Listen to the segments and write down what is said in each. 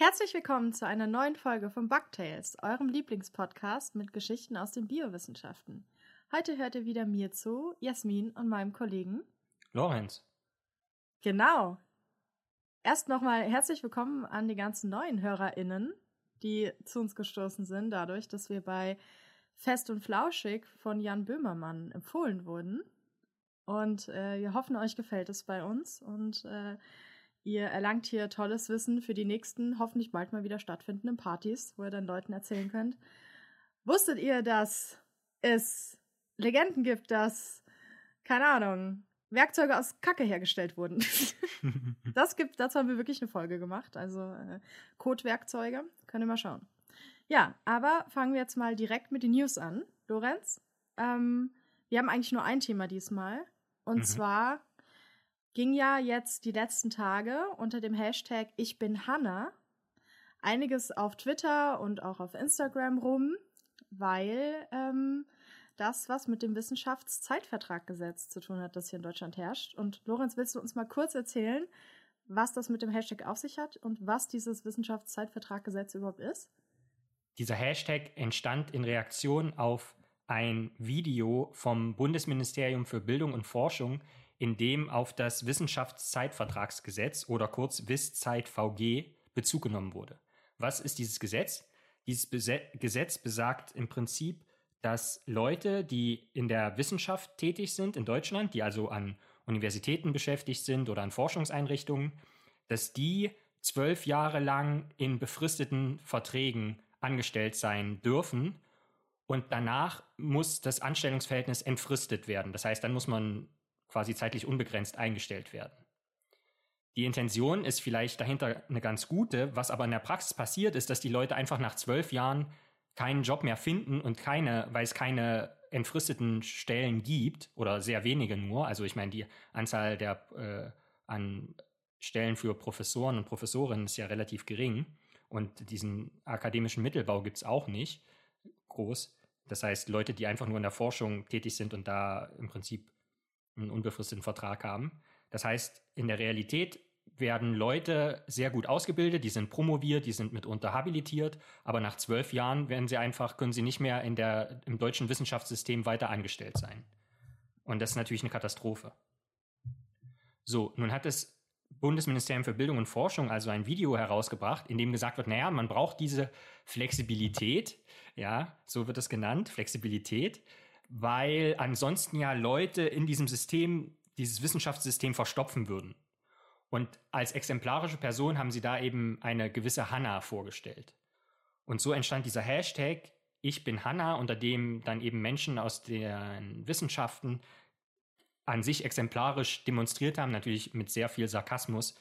Herzlich willkommen zu einer neuen Folge von Bugtails, eurem Lieblingspodcast mit Geschichten aus den Biowissenschaften. Heute hört ihr wieder mir zu, Jasmin und meinem Kollegen Lorenz. Genau. Erst nochmal herzlich willkommen an die ganzen neuen HörerInnen, die zu uns gestoßen sind, dadurch, dass wir bei Fest und Flauschig von Jan Böhmermann empfohlen wurden. Und äh, wir hoffen, euch gefällt es bei uns und äh, ihr erlangt hier tolles Wissen für die nächsten, hoffentlich bald mal wieder stattfindenden Partys, wo ihr dann Leuten erzählen könnt. Wusstet ihr, dass es Legenden gibt, dass, keine Ahnung, Werkzeuge aus Kacke hergestellt wurden? das gibt, dazu haben wir wirklich eine Folge gemacht, also äh, Code-Werkzeuge, könnt ihr mal schauen. Ja, aber fangen wir jetzt mal direkt mit den News an. Lorenz, ähm, wir haben eigentlich nur ein Thema diesmal. Und mhm. zwar ging ja jetzt die letzten Tage unter dem Hashtag Ich bin Hanna einiges auf Twitter und auch auf Instagram rum, weil ähm, das was mit dem Wissenschaftszeitvertraggesetz zu tun hat, das hier in Deutschland herrscht. Und Lorenz, willst du uns mal kurz erzählen, was das mit dem Hashtag auf sich hat und was dieses Wissenschaftszeitvertraggesetz überhaupt ist? Dieser Hashtag entstand in Reaktion auf ein Video vom Bundesministerium für Bildung und Forschung, in dem auf das Wissenschaftszeitvertragsgesetz oder kurz WISZeit-VG Bezug genommen wurde. Was ist dieses Gesetz? Dieses Gesetz besagt im Prinzip, dass Leute, die in der Wissenschaft tätig sind in Deutschland, die also an Universitäten beschäftigt sind oder an Forschungseinrichtungen, dass die zwölf Jahre lang in befristeten Verträgen angestellt sein dürfen. Und danach muss das Anstellungsverhältnis entfristet werden. Das heißt, dann muss man quasi zeitlich unbegrenzt eingestellt werden. Die Intention ist vielleicht dahinter eine ganz gute, was aber in der Praxis passiert ist, dass die Leute einfach nach zwölf Jahren keinen Job mehr finden und keine, weil es keine entfristeten Stellen gibt oder sehr wenige nur. Also ich meine, die Anzahl der äh, an Stellen für Professoren und Professorinnen ist ja relativ gering und diesen akademischen Mittelbau gibt es auch nicht groß. Das heißt, Leute, die einfach nur in der Forschung tätig sind und da im Prinzip einen unbefristeten Vertrag haben. Das heißt, in der Realität werden Leute sehr gut ausgebildet, die sind promoviert, die sind mitunter habilitiert, aber nach zwölf Jahren werden sie einfach, können sie nicht mehr in der, im deutschen Wissenschaftssystem weiter angestellt sein. Und das ist natürlich eine Katastrophe. So, nun hat das Bundesministerium für Bildung und Forschung also ein Video herausgebracht, in dem gesagt wird, naja, man braucht diese Flexibilität, ja, so wird es genannt, Flexibilität, weil ansonsten ja Leute in diesem System, dieses Wissenschaftssystem verstopfen würden. Und als exemplarische Person haben sie da eben eine gewisse Hanna vorgestellt. Und so entstand dieser Hashtag Ich bin Hanna, unter dem dann eben Menschen aus den Wissenschaften an sich exemplarisch demonstriert haben, natürlich mit sehr viel Sarkasmus,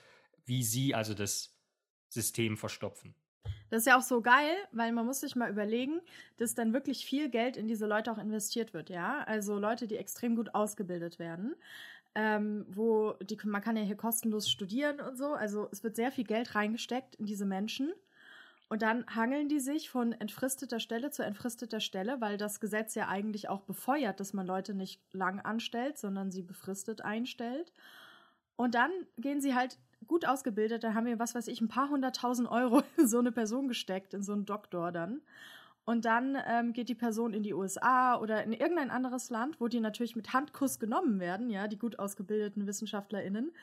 wie sie also das System verstopfen. Das ist ja auch so geil, weil man muss sich mal überlegen, dass dann wirklich viel Geld in diese Leute auch investiert wird, ja. Also Leute, die extrem gut ausgebildet werden ähm, wo die, man kann ja hier kostenlos studieren und so. Also es wird sehr viel Geld reingesteckt in diese Menschen. Und dann hangeln die sich von entfristeter Stelle zu entfristeter Stelle, weil das Gesetz ja eigentlich auch befeuert, dass man Leute nicht lang anstellt, sondern sie befristet einstellt. Und dann gehen sie halt gut ausgebildet, da haben wir, was weiß ich, ein paar hunderttausend Euro in so eine Person gesteckt, in so einen Doktor dann. Und dann ähm, geht die Person in die USA oder in irgendein anderes Land, wo die natürlich mit Handkuss genommen werden, ja, die gut ausgebildeten WissenschaftlerInnen.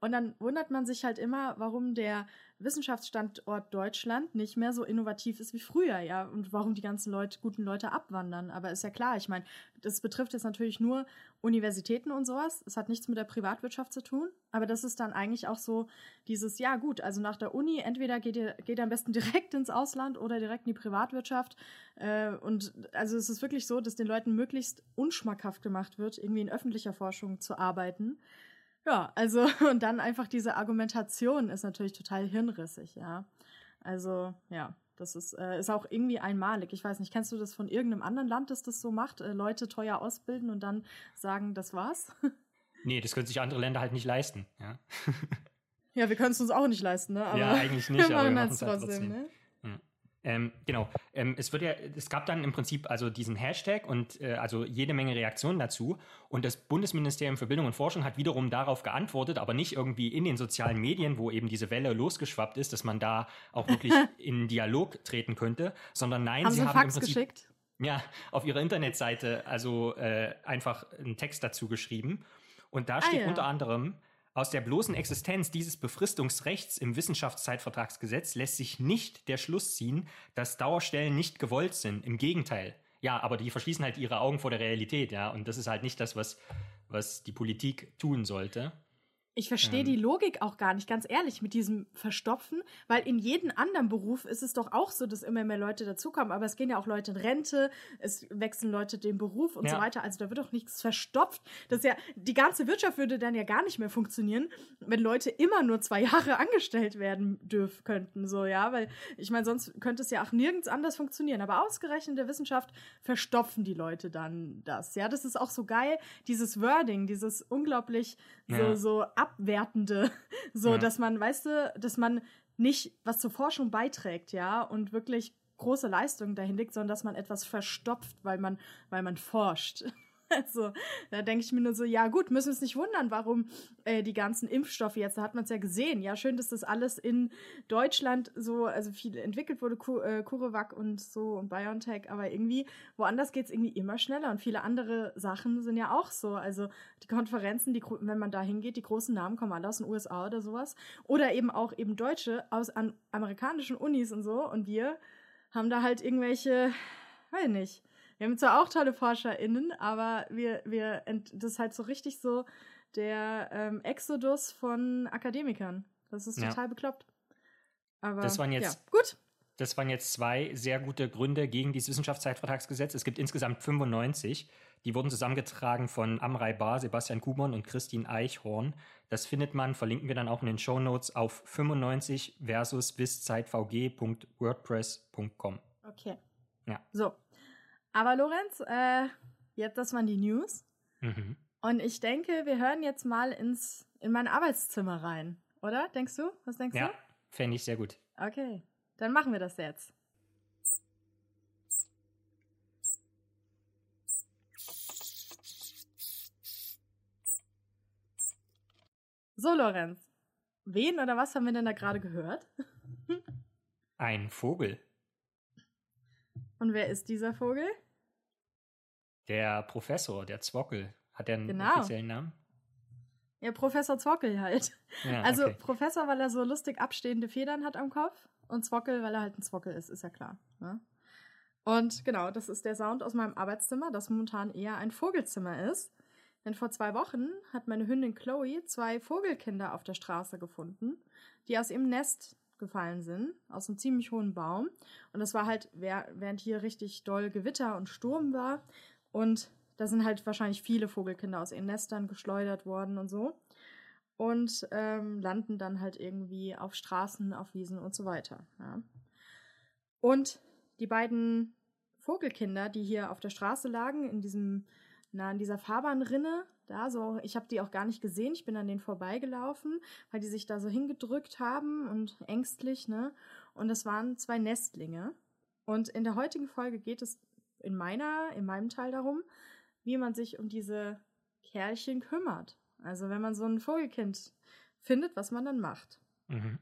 Und dann wundert man sich halt immer, warum der Wissenschaftsstandort Deutschland nicht mehr so innovativ ist wie früher, ja, und warum die ganzen Leute, guten Leute abwandern. Aber ist ja klar, ich meine, das betrifft jetzt natürlich nur Universitäten und sowas. Es hat nichts mit der Privatwirtschaft zu tun. Aber das ist dann eigentlich auch so dieses, ja gut, also nach der Uni, entweder geht ihr, geht ihr am besten direkt ins Ausland oder direkt in die Privatwirtschaft. Äh, und also es ist wirklich so, dass den Leuten möglichst unschmackhaft gemacht wird, irgendwie in öffentlicher Forschung zu arbeiten. Ja, also und dann einfach diese Argumentation ist natürlich total hirnrissig, ja. Also, ja, das ist, äh, ist auch irgendwie einmalig. Ich weiß nicht, kennst du das von irgendeinem anderen Land, das das so macht? Äh, Leute teuer ausbilden und dann sagen, das war's? Nee, das können sich andere Länder halt nicht leisten, ja. ja, wir können es uns auch nicht leisten, ne? Aber ja, eigentlich nicht, aber wir machen es trotzdem. trotzdem. Ne? Ähm, genau. Ähm, es wird ja, es gab dann im Prinzip also diesen Hashtag und äh, also jede Menge Reaktionen dazu. Und das Bundesministerium für Bildung und Forschung hat wiederum darauf geantwortet, aber nicht irgendwie in den sozialen Medien, wo eben diese Welle losgeschwappt ist, dass man da auch wirklich in Dialog treten könnte, sondern nein, haben sie Sie haben Fax im Prinzip geschickt? ja auf ihrer Internetseite also äh, einfach einen Text dazu geschrieben. Und da Ah, steht ja. unter anderem, aus der bloßen Existenz dieses Befristungsrechts im Wissenschaftszeitvertragsgesetz lässt sich nicht der Schluss ziehen, dass Dauerstellen nicht gewollt sind. Im Gegenteil. Ja, aber die verschließen halt ihre Augen vor der Realität, ja. Und das ist halt nicht das, was, was die Politik tun sollte. Ich verstehe Ähm. die Logik auch gar nicht, ganz ehrlich, mit diesem Verstopfen, weil in jedem anderen Beruf ist es doch auch so, dass immer mehr Leute dazukommen, aber es gehen ja auch Leute in Rente, es wechseln Leute den Beruf und Ja. so weiter, also da wird doch nichts verstopft. Das ist ja, die ganze Wirtschaft würde dann ja gar nicht mehr funktionieren, wenn Leute immer nur zwei Jahre angestellt werden dürfen könnten, so, ja, weil ich meine, sonst könnte es ja auch nirgends anders funktionieren, aber ausgerechnet in der Wissenschaft verstopfen die Leute dann das, ja, das ist auch so geil, dieses Wording, dieses unglaublich so, Ja. so abwertende, so, Ja. dass man, weißt du, dass man nicht was zur Forschung beiträgt, ja, und wirklich große Leistungen dahin legt, sondern dass man etwas verstopft, weil man, weil man forscht. Also, da denke ich mir nur so, ja gut, müssen wir uns nicht wundern, warum äh, die ganzen Impfstoffe jetzt, da hat man es ja gesehen. Ja, schön, dass das alles in Deutschland so, also viel entwickelt wurde, Cu äh, CureVac und so und BioNTech, aber irgendwie woanders geht es irgendwie immer schneller und viele andere Sachen sind ja auch so. Also die Konferenzen, die, wenn man da hingeht, die großen Namen kommen alle aus den USA oder sowas. Oder eben auch eben Deutsche aus an amerikanischen Unis und so. Und wir haben da halt irgendwelche, weiß nicht. Wir haben zwar auch tolle ForscherInnen, aber wir, wir, das ist halt so richtig so der ähm, Exodus von Akademikern. Das ist Ja. total bekloppt. Aber Das waren jetzt- ja, gut. Das waren jetzt zwei sehr gute Gründe gegen dieses Wissenschaftszeitvertragsgesetz. Es gibt insgesamt 95. Die wurden zusammengetragen von Amrei Bar, Sebastian Kubon und Christine Eichhorn. Das findet man, verlinken wir dann auch in den Show Notes auf 95 versus biszeitVG.wordpress.com. Okay. Ja. So. Aber Lorenz, äh, jetzt das waren die News. Mhm. Und ich denke, wir hören jetzt mal ins, in mein Arbeitszimmer rein. Oder? Denkst du? Was denkst Ja, fände ich sehr gut. du? Okay. Dann machen wir das jetzt. So, Lorenz. Wen oder was haben wir denn da gerade gehört? Ein Vogel. Und wer ist dieser Vogel? Der Professor, der Zwockel. Hat er einen Genau. offiziellen Namen? Ja, Professor Zwockel halt. Ja, Also okay. Professor, weil er so lustig abstehende Federn hat am Kopf und Zwockel, weil er halt ein Zwockel ist, ist ja klar. Ne? Und genau, das ist der Sound aus meinem Arbeitszimmer, das momentan eher ein Vogelzimmer ist. Denn vor zwei Wochen hat meine Hündin Chloe zwei Vogelkinder auf der Straße gefunden, die aus ihrem Nest gefallen sind, aus einem ziemlich hohen Baum. Und das war halt, während hier richtig doll Gewitter und Sturm war. Und da sind halt wahrscheinlich viele Vogelkinder aus ihren Nestern geschleudert worden und so und ähm, landen dann halt irgendwie auf Straßen, auf Wiesen und so weiter. Ja. Und die beiden Vogelkinder, die hier auf der Straße lagen, in diesem, na, in dieser Fahrbahnrinne, da so, ich habe die auch gar nicht gesehen, ich bin an denen vorbeigelaufen, weil die sich da so hingedrückt haben und ängstlich, ne? Und das waren zwei Nestlinge. Und in der heutigen Folge geht es in meiner, in meinem Teil darum, wie man sich um diese Kerlchen kümmert. Also wenn man so ein Vogelkind findet, was man dann macht. Mhm.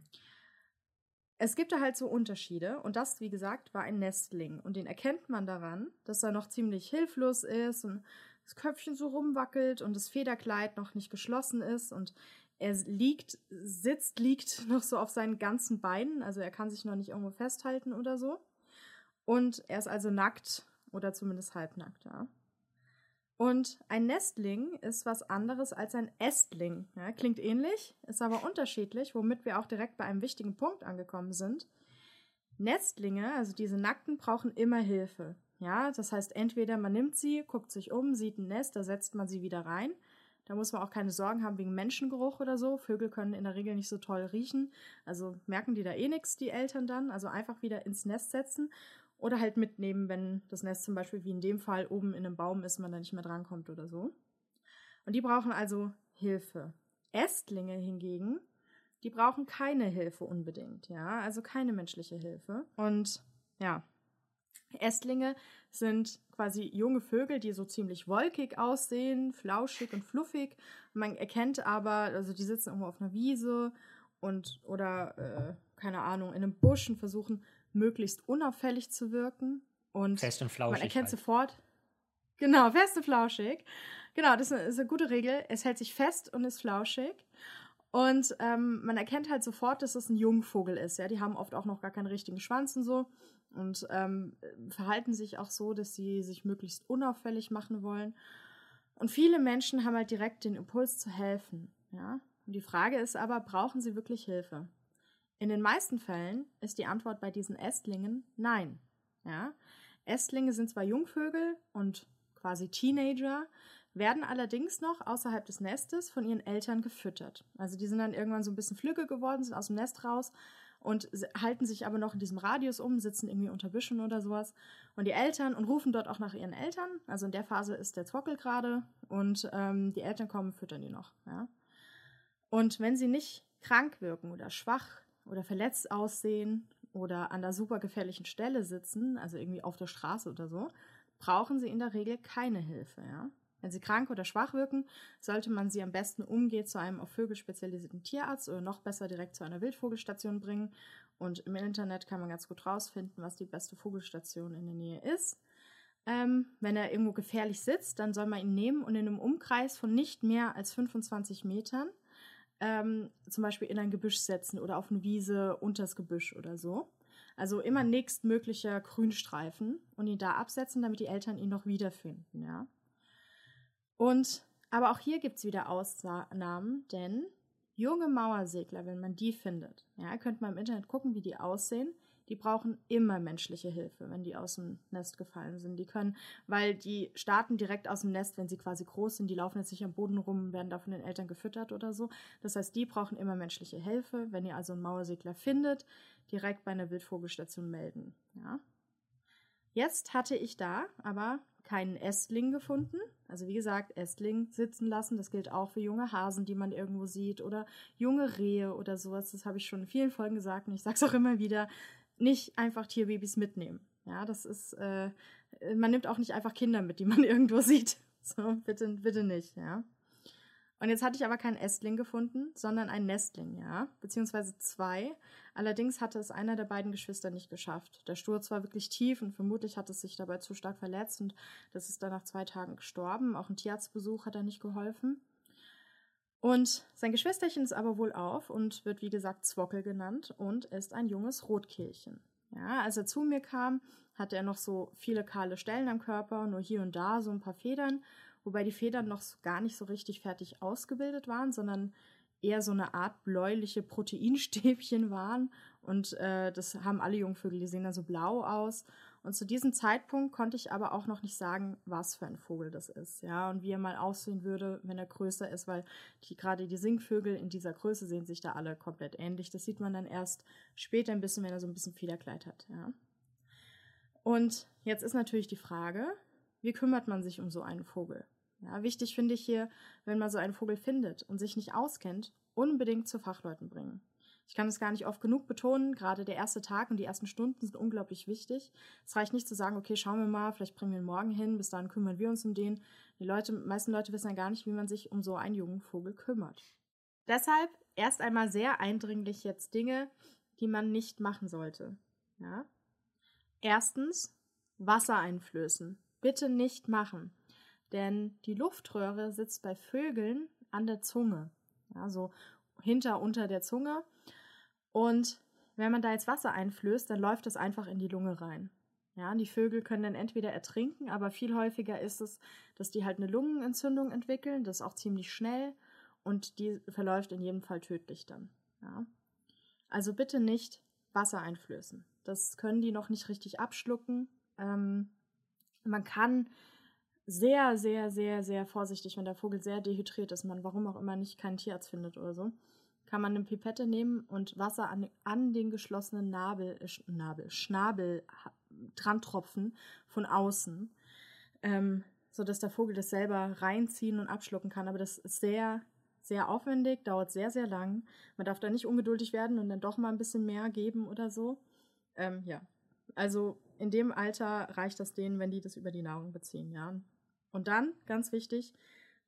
Es gibt da halt so Unterschiede und das, wie gesagt, war ein Nestling und den erkennt man daran, dass er noch ziemlich hilflos ist und das Köpfchen so rumwackelt und das Federkleid noch nicht geschlossen ist und er liegt, sitzt, liegt noch so auf seinen ganzen Beinen, also er kann sich noch nicht irgendwo festhalten oder so. Und er ist also nackt oder zumindest halbnackt, ja. Und ein Nestling ist was anderes als ein Ästling. Ja, klingt ähnlich, ist aber unterschiedlich, womit wir auch direkt bei einem wichtigen Punkt angekommen sind. Nestlinge, also diese Nackten, brauchen immer Hilfe. Ja, das heißt, entweder man nimmt sie, guckt sich um, sieht ein Nest, da setzt man sie wieder rein. Da muss man auch keine Sorgen haben wegen Menschengeruch oder so. Vögel können in der Regel nicht so toll riechen. Also merken die da eh nichts, die Eltern dann. Also einfach wieder ins Nest setzen oder halt mitnehmen, wenn das Nest zum Beispiel wie in dem Fall oben in einem Baum ist, man da nicht mehr drankommt oder so. Und die brauchen also Hilfe. Ästlinge hingegen, die brauchen keine Hilfe unbedingt, ja, also keine menschliche Hilfe. Und ja, Ästlinge sind quasi junge Vögel, die so ziemlich wolkig aussehen, flauschig und fluffig. Man erkennt aber, also die sitzen irgendwo auf einer Wiese und oder äh, keine Ahnung in einem Busch und versuchen möglichst unauffällig zu wirken und fest und flauschig. Man erkennt halt. sofort. Genau, fest und flauschig. Genau, das ist eine, ist eine gute Regel. Es hält sich fest und ist flauschig. Und ähm, man erkennt halt sofort, dass es ein Jungvogel ist. Ja, die haben oft auch noch gar keinen richtigen Schwanz und so und ähm, verhalten sich auch so, dass sie sich möglichst unauffällig machen wollen. Und viele Menschen haben halt direkt den Impuls zu helfen. Ja, und die Frage ist aber, brauchen sie wirklich Hilfe? In den meisten Fällen ist die Antwort bei diesen Ästlingen nein. Ja, Ästlinge sind zwar Jungvögel und quasi Teenager, werden allerdings noch außerhalb des Nestes von ihren Eltern gefüttert. Also die sind dann irgendwann so ein bisschen flügge geworden, sind aus dem Nest raus und halten sich aber noch in diesem Radius um, sitzen irgendwie unter Büschen oder sowas. Und die Eltern und rufen dort auch nach ihren Eltern. Also in der Phase ist der Zockel gerade und ähm, die Eltern kommen, füttern die noch. Ja? Und wenn sie nicht krank wirken oder schwach oder verletzt aussehen oder an der super gefährlichen Stelle sitzen, also irgendwie auf der Straße oder so, brauchen sie in der Regel keine Hilfe. Ja? Wenn sie krank oder schwach wirken, sollte man sie am besten umgehend zu einem auf Vögel spezialisierten Tierarzt oder noch besser direkt zu einer Wildvogelstation bringen. Und im Internet kann man ganz gut rausfinden, was die beste Vogelstation in der Nähe ist. Ähm, wenn er irgendwo gefährlich sitzt, dann soll man ihn nehmen und in einem Umkreis von nicht mehr als 25 Metern ähm, zum Beispiel in ein Gebüsch setzen oder auf eine Wiese unters Gebüsch oder so. Also immer nächstmöglicher Grünstreifen und ihn da absetzen, damit die Eltern ihn noch wiederfinden, ja. Und aber auch hier gibt es wieder Ausnahmen, denn junge Mauersegler, wenn man die findet, ja, könnt man im Internet gucken, wie die aussehen. Die brauchen immer menschliche Hilfe, wenn die aus dem Nest gefallen sind. Die können, weil die starten direkt aus dem Nest, wenn sie quasi groß sind, die laufen jetzt nicht am Boden rum, werden da von den Eltern gefüttert oder so. Das heißt, die brauchen immer menschliche Hilfe. Wenn ihr also einen Mauersegler findet, direkt bei einer Wildvogelstation melden. Ja. Jetzt hatte ich da aber keinen Ästling gefunden. Also wie gesagt, Ästling sitzen lassen, das gilt auch für junge Hasen, die man irgendwo sieht oder junge Rehe oder sowas. Das habe ich schon in vielen Folgen gesagt und ich sage es auch immer wieder. Nicht einfach Tierbabys mitnehmen. Ja, das ist, äh, man nimmt auch nicht einfach Kinder mit, die man irgendwo sieht. So, bitte, bitte nicht, ja. Und jetzt hatte ich aber keinen Ästling gefunden, sondern einen Nestling, ja, beziehungsweise zwei. Allerdings hatte es einer der beiden Geschwister nicht geschafft. Der Sturz war wirklich tief und vermutlich hat es sich dabei zu stark verletzt und das ist dann nach zwei Tagen gestorben. Auch ein Tierarztbesuch hat er nicht geholfen. Und sein Geschwisterchen ist aber wohl auf und wird wie gesagt Zwockel genannt und ist ein junges Rotkehlchen. Ja, als er zu mir kam, hatte er noch so viele kahle Stellen am Körper, nur hier und da so ein paar Federn wobei die Federn noch gar nicht so richtig fertig ausgebildet waren, sondern eher so eine Art bläuliche Proteinstäbchen waren. Und äh, das haben alle Jungvögel, die sehen dann so blau aus. Und zu diesem Zeitpunkt konnte ich aber auch noch nicht sagen, was für ein Vogel das ist, ja, und wie er mal aussehen würde, wenn er größer ist, weil die gerade die Singvögel in dieser Größe sehen sich da alle komplett ähnlich. Das sieht man dann erst später ein bisschen, wenn er so ein bisschen Federkleid hat, ja. Und jetzt ist natürlich die Frage, wie kümmert man sich um so einen Vogel? Ja, wichtig finde ich hier, wenn man so einen Vogel findet und sich nicht auskennt, unbedingt zu Fachleuten bringen. Ich kann es gar nicht oft genug betonen, gerade der erste Tag und die ersten Stunden sind unglaublich wichtig. Es reicht nicht zu sagen, okay, schauen wir mal, vielleicht bringen wir ihn morgen hin, bis dahin kümmern wir uns um den. Die Leute, meisten Leute wissen ja gar nicht, wie man sich um so einen jungen Vogel kümmert. Deshalb erst einmal sehr eindringlich jetzt Dinge, die man nicht machen sollte. Ja? Erstens, Wasser einflößen. Bitte nicht machen. Denn die Luftröhre sitzt bei Vögeln an der Zunge. Ja, so hinter, unter der Zunge. Und wenn man da jetzt Wasser einflößt, dann läuft das einfach in die Lunge rein. Ja, die Vögel können dann entweder ertrinken, aber viel häufiger ist es, dass die halt eine Lungenentzündung entwickeln. Das auch ziemlich schnell und die verläuft in jedem Fall tödlich dann. Ja. Also bitte nicht Wasser einflößen. Das können die noch nicht richtig abschlucken. Ähm, man kann sehr, sehr, sehr, sehr vorsichtig, wenn der Vogel sehr dehydriert ist, man warum auch immer nicht keinen Tierarzt findet oder so, kann man eine Pipette nehmen und Wasser an, an den geschlossenen Nabel, äh, Nabel, Schnabel dran tropfen von außen, ähm, sodass der Vogel das selber reinziehen und abschlucken kann. Aber das ist sehr, sehr aufwendig, dauert sehr, sehr lang. Man darf da nicht ungeduldig werden und dann doch mal ein bisschen mehr geben oder so. Ähm, ja, Also in dem Alter reicht das denen, wenn die das über die Nahrung beziehen, ja. Und dann, ganz wichtig,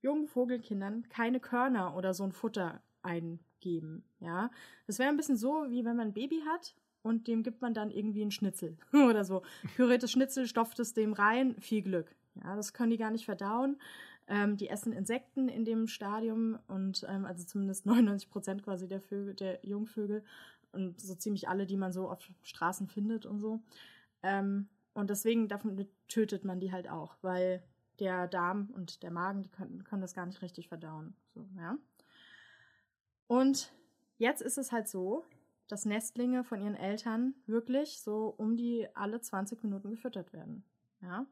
jungen Vogelkindern keine Körner oder so ein Futter eingeben, ja. Das wäre ein bisschen so, wie wenn man ein Baby hat und dem gibt man dann irgendwie einen Schnitzel oder so. Püriertes Schnitzel, stopft es dem rein, viel Glück. Ja, das können die gar nicht verdauen. Ähm, die essen Insekten in dem Stadium und ähm, also zumindest 99 Prozent quasi der Vögel, der Jungvögel und so ziemlich alle, die man so auf Straßen findet und so. Ähm, und deswegen davon tötet man die halt auch, weil der Darm und der Magen, die können, können das gar nicht richtig verdauen. So, ja. Und jetzt ist es halt so, dass Nestlinge von ihren Eltern wirklich so um die alle 20 Minuten gefüttert werden. Ja.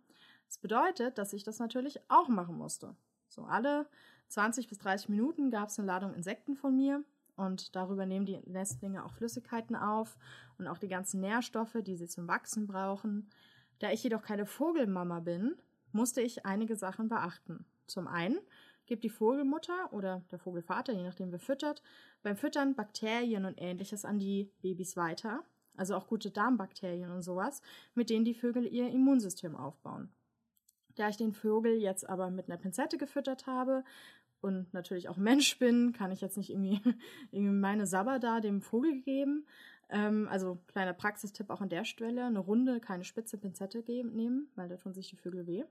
Das bedeutet, dass ich das natürlich auch machen musste. So alle 20 bis 30 Minuten gab es eine Ladung Insekten von mir und darüber nehmen die Nestlinge auch Flüssigkeiten auf und auch die ganzen Nährstoffe, die sie zum Wachsen brauchen. Da ich jedoch keine Vogelmama bin, musste ich einige Sachen beachten. Zum einen gibt die Vogelmutter oder der Vogelvater, je nachdem wer füttert, beim Füttern Bakterien und ähnliches an die Babys weiter, also auch gute Darmbakterien und sowas, mit denen die Vögel ihr Immunsystem aufbauen. Da ich den Vogel jetzt aber mit einer Pinzette gefüttert habe, und natürlich auch Mensch bin, kann ich jetzt nicht irgendwie, irgendwie meine Sabber da dem Vogel geben. Ähm, also kleiner Praxistipp auch an der Stelle, eine runde, keine spitze Pinzette nehmen, weil da tun sich die Vögel weh.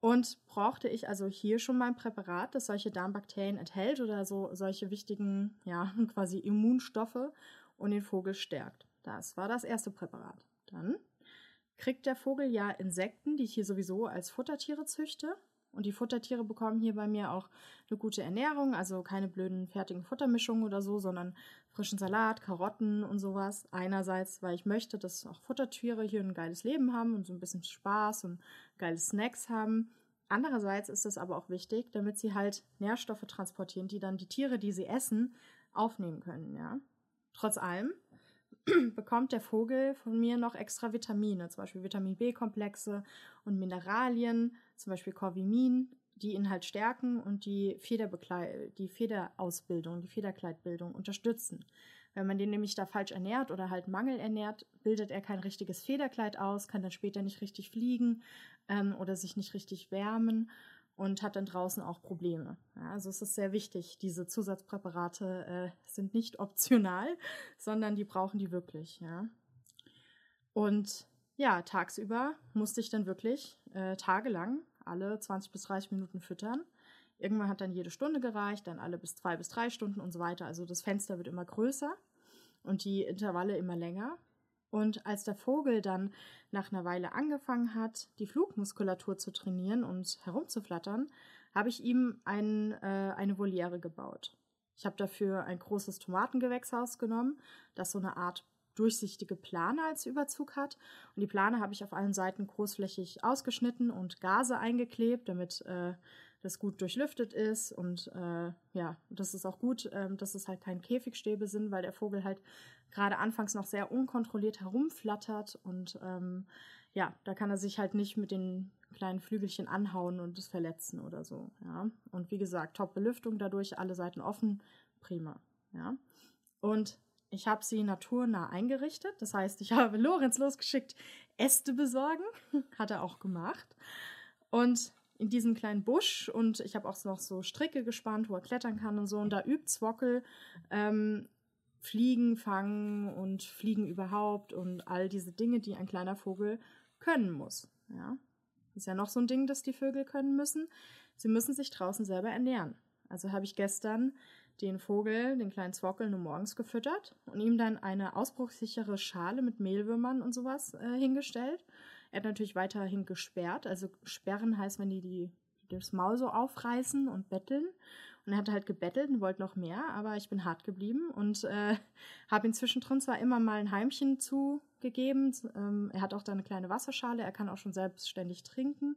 Und brauchte ich also hier schon mal ein Präparat, das solche Darmbakterien enthält oder so solche wichtigen, ja, quasi Immunstoffe und den Vogel stärkt. Das war das erste Präparat. Dann kriegt der Vogel ja Insekten, die ich hier sowieso als Futtertiere züchte. Und die Futtertiere bekommen hier bei mir auch eine gute Ernährung, also keine blöden fertigen Futtermischungen oder so, sondern frischen Salat, Karotten und sowas. Einerseits, weil ich möchte, dass auch Futtertiere hier ein geiles Leben haben und so ein bisschen Spaß und geile Snacks haben. Andererseits ist es aber auch wichtig, damit sie halt Nährstoffe transportieren, die dann die Tiere, die sie essen, aufnehmen können, ja. Trotz allem bekommt der Vogel von mir noch extra Vitamine, zum Beispiel Vitamin B-Komplexe und Mineralien, zum Beispiel Corvimin, die ihn halt stärken und die, Federbeklei die Federausbildung, die Federkleidbildung unterstützen. Wenn man den nämlich da falsch ernährt oder halt Mangel ernährt, bildet er kein richtiges Federkleid aus, kann dann später nicht richtig fliegen ähm, oder sich nicht richtig wärmen und hat dann draußen auch Probleme. Ja, also es ist sehr wichtig, diese Zusatzpräparate äh, sind nicht optional, sondern die brauchen die wirklich. Ja. Und ja, tagsüber musste ich dann wirklich äh, tagelang alle 20 bis 30 Minuten füttern. Irgendwann hat dann jede Stunde gereicht, dann alle bis zwei bis drei Stunden und so weiter. Also das Fenster wird immer größer und die Intervalle immer länger. Und als der Vogel dann nach einer Weile angefangen hat, die Flugmuskulatur zu trainieren und herumzuflattern, habe ich ihm ein, äh, eine Voliere gebaut. Ich habe dafür ein großes Tomatengewächshaus genommen, das so eine Art durchsichtige Plane als Überzug hat. Und die Plane habe ich auf allen Seiten großflächig ausgeschnitten und Gase eingeklebt, damit äh, das gut durchlüftet ist. Und äh, ja, das ist auch gut, äh, dass es halt kein Käfigstäbe sind, weil der Vogel halt gerade anfangs noch sehr unkontrolliert herumflattert. Und ähm, ja, da kann er sich halt nicht mit den kleinen Flügelchen anhauen und es verletzen oder so. Ja. Und wie gesagt, Top-Belüftung dadurch, alle Seiten offen, prima. Ja. Und ich habe sie naturnah eingerichtet. Das heißt, ich habe Lorenz losgeschickt, Äste besorgen. Hat er auch gemacht. Und in diesem kleinen Busch und ich habe auch noch so Stricke gespannt, wo er klettern kann und so. Und da übt Zwockel ähm, Fliegen fangen und Fliegen überhaupt und all diese Dinge, die ein kleiner Vogel können muss. Ja. Ist ja noch so ein Ding, das die Vögel können müssen. Sie müssen sich draußen selber ernähren. Also habe ich gestern den Vogel, den kleinen Zwockel, nur morgens gefüttert und ihm dann eine ausbruchssichere Schale mit Mehlwürmern und sowas äh, hingestellt. Er hat natürlich weiterhin gesperrt. Also sperren heißt, wenn die, die das Maul so aufreißen und betteln. Und er hat halt gebettelt und wollte noch mehr, aber ich bin hart geblieben und äh, habe ihm zwischendrin zwar immer mal ein Heimchen zugegeben. Ähm, er hat auch da eine kleine Wasserschale, er kann auch schon selbstständig trinken.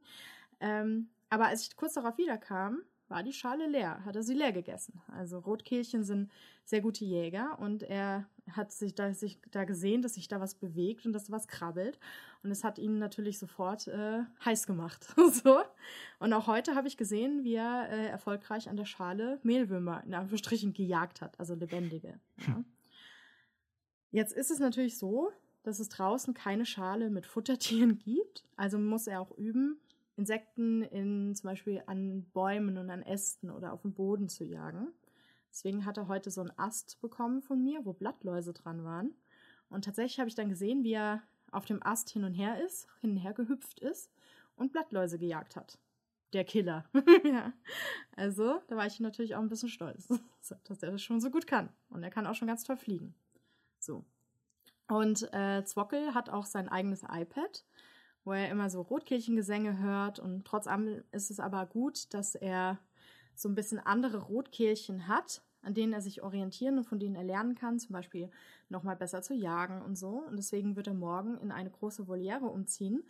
Ähm, aber als ich kurz darauf wiederkam, war die Schale leer, hat er sie leer gegessen. Also Rotkehlchen sind sehr gute Jäger und er hat sich da, sich da gesehen, dass sich da was bewegt und dass was krabbelt. Und es hat ihn natürlich sofort äh, heiß gemacht. so. Und auch heute habe ich gesehen, wie er äh, erfolgreich an der Schale Mehlwürmer in Anführungsstrichen gejagt hat, also lebendige. Ja. Jetzt ist es natürlich so, dass es draußen keine Schale mit Futtertieren gibt. Also muss er auch üben, Insekten in zum Beispiel an Bäumen und an Ästen oder auf dem Boden zu jagen. Deswegen hat er heute so einen Ast bekommen von mir, wo Blattläuse dran waren. Und tatsächlich habe ich dann gesehen, wie er auf dem Ast hin und her ist, hin und her gehüpft ist und Blattläuse gejagt hat. Der Killer. ja. Also, da war ich natürlich auch ein bisschen stolz, dass er das schon so gut kann. Und er kann auch schon ganz toll fliegen. So. Und äh, Zwockel hat auch sein eigenes iPad, wo er immer so Rotkehlchengesänge hört. Und trotz allem ist es aber gut, dass er so ein bisschen andere Rotkehlchen hat, an denen er sich orientieren und von denen er lernen kann, zum Beispiel nochmal besser zu jagen und so. Und deswegen wird er morgen in eine große Voliere umziehen,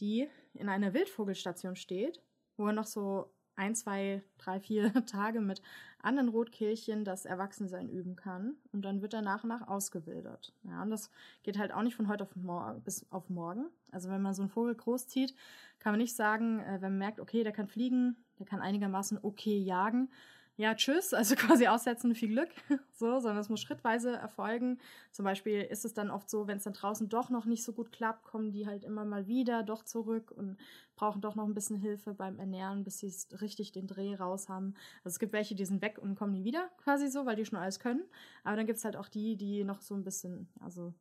die in einer Wildvogelstation steht, wo er noch so ein, zwei, drei, vier Tage mit anderen Rotkehlchen das Erwachsensein üben kann. Und dann wird er nach und nach ausgewildert. Ja, und das geht halt auch nicht von heute auf morgen bis auf morgen. Also wenn man so einen Vogel großzieht, kann man nicht sagen, äh, wenn man merkt, okay, der kann fliegen, der kann einigermaßen okay jagen, ja, tschüss, also quasi aussetzen, viel Glück, so, sondern es muss schrittweise erfolgen. Zum Beispiel ist es dann oft so, wenn es dann draußen doch noch nicht so gut klappt, kommen die halt immer mal wieder doch zurück und brauchen doch noch ein bisschen Hilfe beim Ernähren, bis sie richtig den Dreh raus haben. Also es gibt welche, die sind weg und kommen nie wieder, quasi so, weil die schon alles können. Aber dann gibt es halt auch die, die noch so ein bisschen, also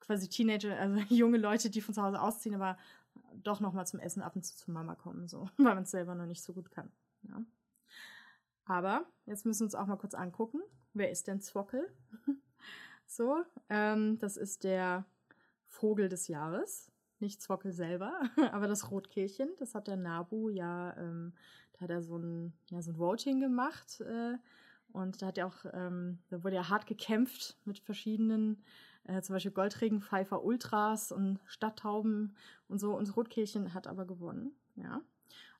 quasi Teenager, also junge Leute, die von zu Hause ausziehen, aber doch noch mal zum Essen ab und zu zu Mama kommen, so, weil man es selber noch nicht so gut kann. Ja. Aber jetzt müssen wir uns auch mal kurz angucken. Wer ist denn Zwockel? so, ähm, das ist der Vogel des Jahres. Nicht Zwockel selber, aber das Rotkehlchen. Das hat der Nabu ja, ähm, da hat er so ein, ja, so ein Voting gemacht. Äh, und da hat er auch, ähm, da wurde ja hart gekämpft mit verschiedenen, äh, zum Beispiel Goldregenpfeifer Ultras und Stadttauben und so. Und das Rotkehlchen hat aber gewonnen, ja.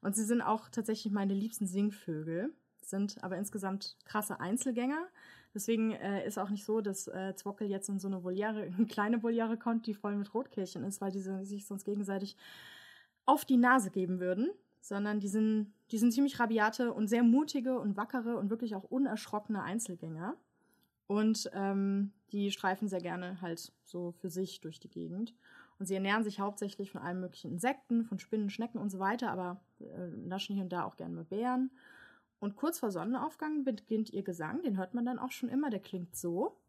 Und sie sind auch tatsächlich meine liebsten Singvögel sind aber insgesamt krasse Einzelgänger. Deswegen äh, ist auch nicht so, dass äh, Zwockel jetzt in so eine Voliere, eine kleine Voliere kommt, die voll mit Rotkehlchen ist, weil die sich sonst gegenseitig auf die Nase geben würden, sondern die sind, die sind ziemlich rabiate und sehr mutige und wackere und wirklich auch unerschrockene Einzelgänger. Und ähm, die streifen sehr gerne halt so für sich durch die Gegend. Und sie ernähren sich hauptsächlich von allen möglichen Insekten, von Spinnen, Schnecken und so weiter, aber äh, naschen hier und da auch gerne mal Beeren. Und kurz vor Sonnenaufgang beginnt ihr Gesang, den hört man dann auch schon immer, der klingt so.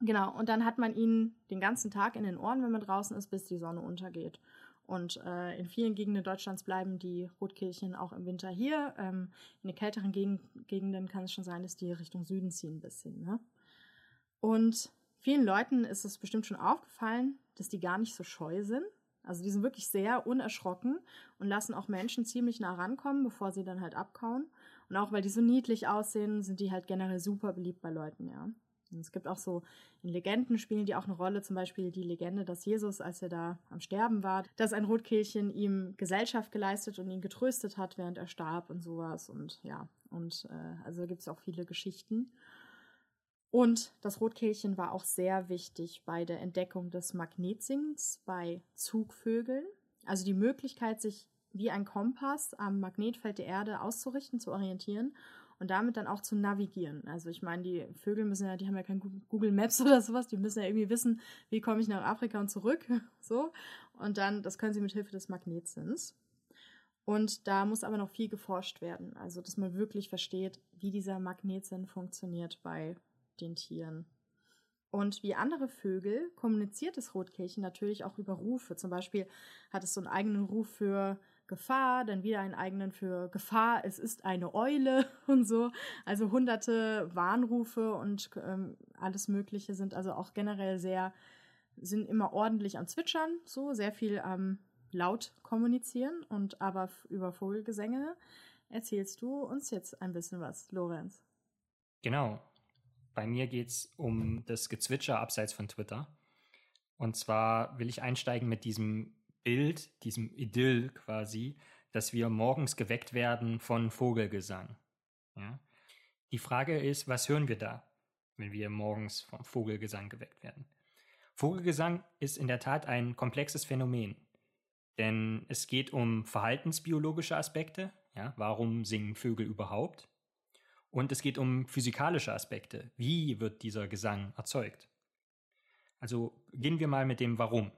Genau, und dann hat man ihn den ganzen Tag in den Ohren, wenn man draußen ist, bis die Sonne untergeht. Und äh, in vielen Gegenden Deutschlands bleiben die Rotkehlchen auch im Winter hier. Ähm, in den kälteren Geg Gegenden kann es schon sein, dass die Richtung Süden ziehen ein bisschen. Ne? Und Vielen Leuten ist es bestimmt schon aufgefallen, dass die gar nicht so scheu sind. Also die sind wirklich sehr unerschrocken und lassen auch Menschen ziemlich nah rankommen, bevor sie dann halt abkauen. Und auch weil die so niedlich aussehen, sind die halt generell super beliebt bei Leuten, ja. Und es gibt auch so in Legenden spielen die auch eine Rolle, zum Beispiel die Legende, dass Jesus, als er da am Sterben war, dass ein Rotkehlchen ihm Gesellschaft geleistet und ihn getröstet hat, während er starb und sowas. Und ja, und äh, also gibt es auch viele Geschichten. Und das Rotkehlchen war auch sehr wichtig bei der Entdeckung des Magnetsings bei Zugvögeln. Also die Möglichkeit, sich wie ein Kompass am Magnetfeld der Erde auszurichten, zu orientieren und damit dann auch zu navigieren. Also ich meine, die Vögel müssen ja, die haben ja kein Google Maps oder sowas, die müssen ja irgendwie wissen, wie komme ich nach Afrika und zurück, so. Und dann, das können sie mit Hilfe des Magnetsinns. Und da muss aber noch viel geforscht werden, also dass man wirklich versteht, wie dieser Magnetsinn funktioniert bei den Tieren. Und wie andere Vögel kommuniziert das Rotkehlchen natürlich auch über Rufe. Zum Beispiel hat es so einen eigenen Ruf für Gefahr, dann wieder einen eigenen für Gefahr, es ist eine Eule und so. Also hunderte Warnrufe und ähm, alles Mögliche sind also auch generell sehr, sind immer ordentlich am Zwitschern, so sehr viel am laut kommunizieren und aber über Vogelgesänge erzählst du uns jetzt ein bisschen was, Lorenz. Genau. Bei mir geht es um das Gezwitscher abseits von Twitter. Und zwar will ich einsteigen mit diesem Bild, diesem Idyll quasi, dass wir morgens geweckt werden von Vogelgesang. Ja? Die Frage ist, was hören wir da, wenn wir morgens vom Vogelgesang geweckt werden? Vogelgesang ist in der Tat ein komplexes Phänomen. denn es geht um verhaltensbiologische Aspekte. Ja, warum singen Vögel überhaupt? Und es geht um physikalische Aspekte. Wie wird dieser Gesang erzeugt? Also gehen wir mal mit dem Warum.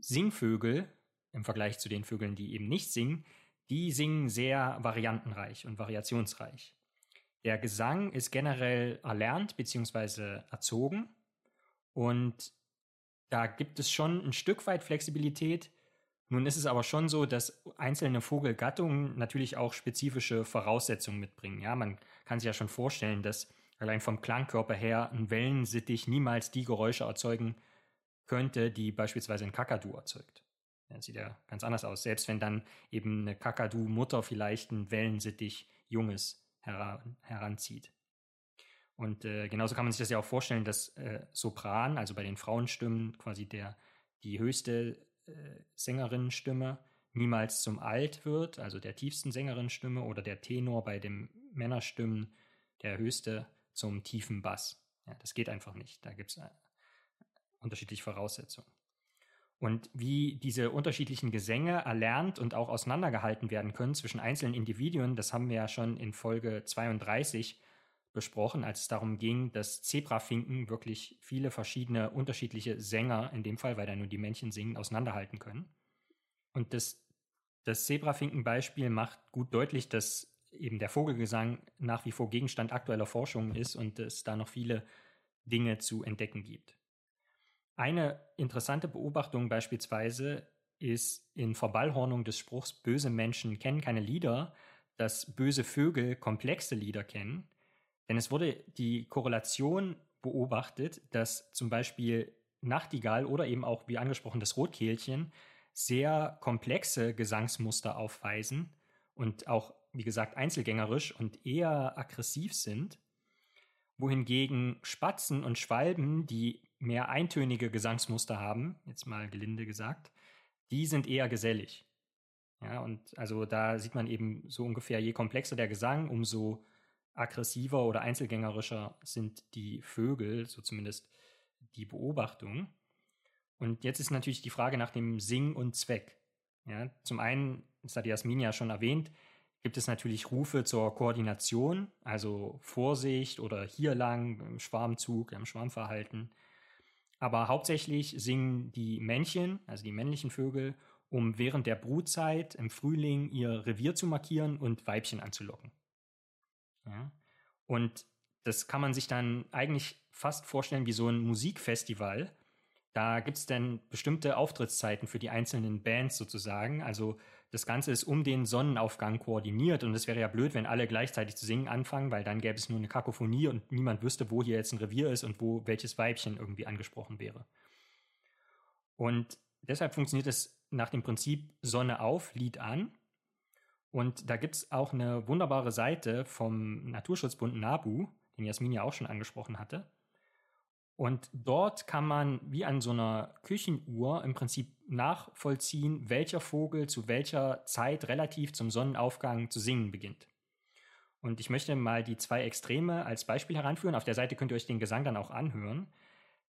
Singvögel im Vergleich zu den Vögeln, die eben nicht singen, die singen sehr variantenreich und variationsreich. Der Gesang ist generell erlernt bzw. erzogen und da gibt es schon ein Stück weit Flexibilität. Nun ist es aber schon so, dass einzelne Vogelgattungen natürlich auch spezifische Voraussetzungen mitbringen. Ja, man kann sich ja schon vorstellen, dass allein vom Klangkörper her ein Wellensittich niemals die Geräusche erzeugen könnte, die beispielsweise ein Kakadu erzeugt. Das sieht ja ganz anders aus. Selbst wenn dann eben eine Kakadu-Mutter vielleicht ein Wellensittich Junges heran, heranzieht. Und äh, genauso kann man sich das ja auch vorstellen, dass äh, Sopran, also bei den Frauenstimmen quasi der, die höchste Sängerinnenstimme niemals zum Alt wird, also der tiefsten Sängerinnenstimme, oder der Tenor bei den Männerstimmen der höchste zum tiefen Bass. Ja, das geht einfach nicht. Da gibt es äh, unterschiedliche Voraussetzungen. Und wie diese unterschiedlichen Gesänge erlernt und auch auseinandergehalten werden können zwischen einzelnen Individuen, das haben wir ja schon in Folge 32 besprochen, als es darum ging, dass Zebrafinken wirklich viele verschiedene unterschiedliche Sänger, in dem Fall, weil da nur die Männchen singen, auseinanderhalten können. Und das, das Zebrafinken-Beispiel macht gut deutlich, dass eben der Vogelgesang nach wie vor Gegenstand aktueller Forschung ist und es da noch viele Dinge zu entdecken gibt. Eine interessante Beobachtung beispielsweise ist in Verballhornung des Spruchs Böse Menschen kennen keine Lieder, dass böse Vögel komplexe Lieder kennen. Denn es wurde die Korrelation beobachtet, dass zum Beispiel Nachtigall oder eben auch, wie angesprochen, das Rotkehlchen sehr komplexe Gesangsmuster aufweisen und auch, wie gesagt, einzelgängerisch und eher aggressiv sind, wohingegen Spatzen und Schwalben, die mehr eintönige Gesangsmuster haben, jetzt mal gelinde gesagt, die sind eher gesellig. Ja, und also da sieht man eben so ungefähr, je komplexer der Gesang, umso aggressiver oder einzelgängerischer sind die Vögel, so zumindest die Beobachtung. Und jetzt ist natürlich die Frage nach dem Sinn und Zweck. Ja, zum einen, das hat Jasmin ja schon erwähnt, gibt es natürlich Rufe zur Koordination, also Vorsicht oder hier lang im Schwarmzug, im Schwarmverhalten. Aber hauptsächlich singen die Männchen, also die männlichen Vögel, um während der Brutzeit im Frühling ihr Revier zu markieren und Weibchen anzulocken. Ja? Und das kann man sich dann eigentlich fast vorstellen wie so ein Musikfestival. Da gibt es dann bestimmte Auftrittszeiten für die einzelnen Bands sozusagen. Also das Ganze ist um den Sonnenaufgang koordiniert und es wäre ja blöd, wenn alle gleichzeitig zu singen anfangen, weil dann gäbe es nur eine Kakophonie und niemand wüsste, wo hier jetzt ein Revier ist und wo welches Weibchen irgendwie angesprochen wäre. Und deshalb funktioniert es nach dem Prinzip Sonne auf, Lied an. Und da gibt es auch eine wunderbare Seite vom Naturschutzbund NABU, den Jasmin ja auch schon angesprochen hatte. Und dort kann man wie an so einer Küchenuhr im Prinzip nachvollziehen, welcher Vogel zu welcher Zeit relativ zum Sonnenaufgang zu singen beginnt. Und ich möchte mal die zwei Extreme als Beispiel heranführen. Auf der Seite könnt ihr euch den Gesang dann auch anhören.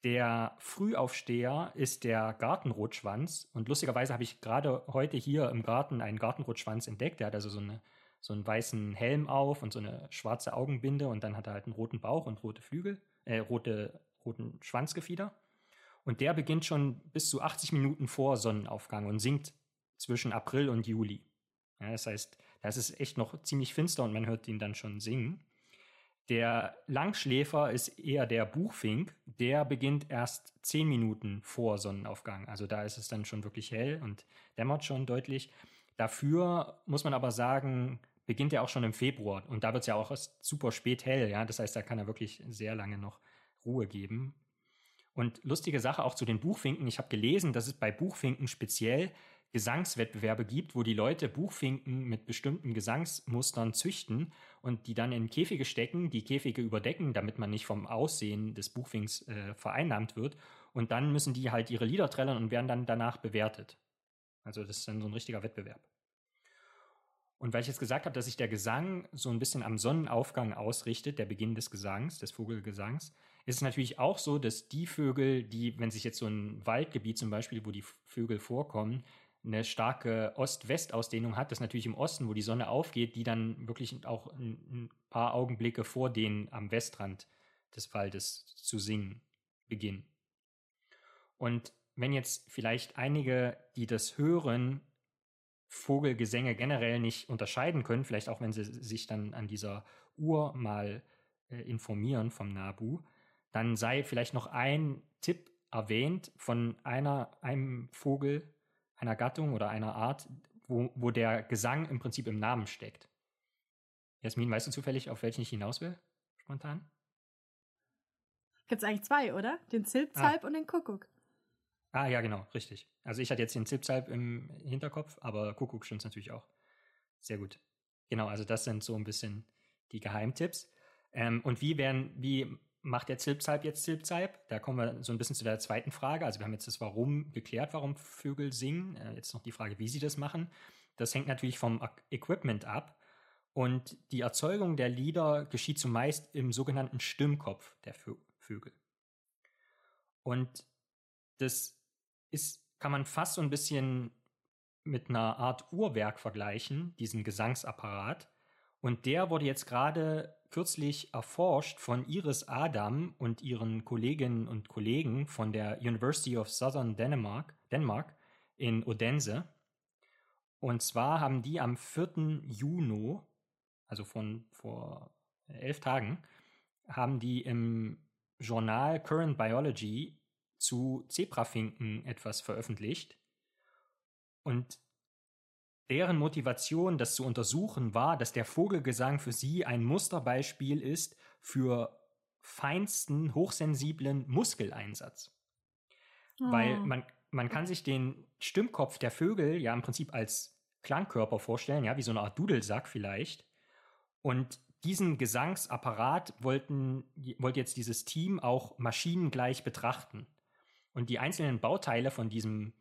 Der Frühaufsteher ist der Gartenrotschwanz. Und lustigerweise habe ich gerade heute hier im Garten einen Gartenrotschwanz entdeckt. Der hat also so, eine, so einen weißen Helm auf und so eine schwarze Augenbinde und dann hat er halt einen roten Bauch und rote Flügel, äh, rote roten Schwanzgefieder. Und der beginnt schon bis zu 80 Minuten vor Sonnenaufgang und singt zwischen April und Juli. Ja, das heißt, da ist echt noch ziemlich finster und man hört ihn dann schon singen. Der Langschläfer ist eher der Buchfink, der beginnt erst 10 Minuten vor Sonnenaufgang. Also da ist es dann schon wirklich hell und dämmert schon deutlich. Dafür muss man aber sagen, beginnt er auch schon im Februar und da wird es ja auch erst super spät hell. Ja? Das heißt, da kann er wirklich sehr lange noch Ruhe geben. Und lustige Sache auch zu den Buchfinken. Ich habe gelesen, dass es bei Buchfinken speziell Gesangswettbewerbe gibt, wo die Leute Buchfinken mit bestimmten Gesangsmustern züchten und die dann in Käfige stecken, die Käfige überdecken, damit man nicht vom Aussehen des Buchfinks äh, vereinnahmt wird. Und dann müssen die halt ihre Lieder trällern und werden dann danach bewertet. Also das ist dann so ein richtiger Wettbewerb. Und weil ich jetzt gesagt habe, dass sich der Gesang so ein bisschen am Sonnenaufgang ausrichtet, der Beginn des Gesangs, des Vogelgesangs, ist es natürlich auch so, dass die Vögel, die, wenn sich jetzt so ein Waldgebiet zum Beispiel, wo die Vögel vorkommen, eine starke Ost-West-Ausdehnung hat, das natürlich im Osten, wo die Sonne aufgeht, die dann wirklich auch ein, paar Augenblicke vor denen am Westrand des Waldes zu singen beginnen. Und wenn jetzt vielleicht einige, die das hören, Vogelgesänge generell nicht unterscheiden können, vielleicht auch wenn sie sich dann an dieser Uhr mal äh, informieren vom Nabu, dann sei vielleicht noch ein Tipp erwähnt von einer, einem Vogel, einer Gattung oder einer Art, wo, wo der Gesang im Prinzip im Namen steckt. Jasmin, weißt du zufällig, auf welchen ich hinaus will? Spontan? Gibt es eigentlich zwei, oder? Den Zilpzalp ah. und den Kuckuck. Ah, ja, genau, richtig. Also ich hatte jetzt den Zilpzalp im Hinterkopf, aber Kuckuck stimmt natürlich auch. Sehr gut. Genau, also das sind so ein bisschen die Geheimtipps. Ähm, und wie werden, wie macht der Zilpzalp jetzt Zilpzalp? Da kommen wir so ein bisschen zu der zweiten Frage. Also wir haben jetzt das Warum geklärt, warum Vögel singen. Äh, jetzt noch die Frage, wie sie das machen. Das hängt natürlich vom Equipment ab. Und die Erzeugung der Lieder geschieht zumeist im sogenannten Stimmkopf der Vögel. Und das ist, kann man fast so ein bisschen mit einer Art Uhrwerk vergleichen, diesen Gesangsapparat. Und der wurde jetzt gerade kürzlich erforscht von Iris Adam und ihren Kolleginnen und Kollegen von der University of Southern Denmark, Denmark in Odense. Und zwar haben die am 4. Juni, also von vor elf Tagen, haben die im Journal Current Biology zu Zebrafinken etwas veröffentlicht. Und Deren Motivation, das zu untersuchen, war, dass der Vogelgesang für sie ein Musterbeispiel ist für feinsten, hochsensiblen Muskeleinsatz. Oh. Weil man, man kann sich den Stimmkopf der Vögel ja im Prinzip als Klangkörper vorstellen, ja, wie so eine Art Dudelsack vielleicht. Und diesen Gesangsapparat wollten, wollte jetzt dieses Team auch maschinengleich betrachten. Und die einzelnen Bauteile von diesem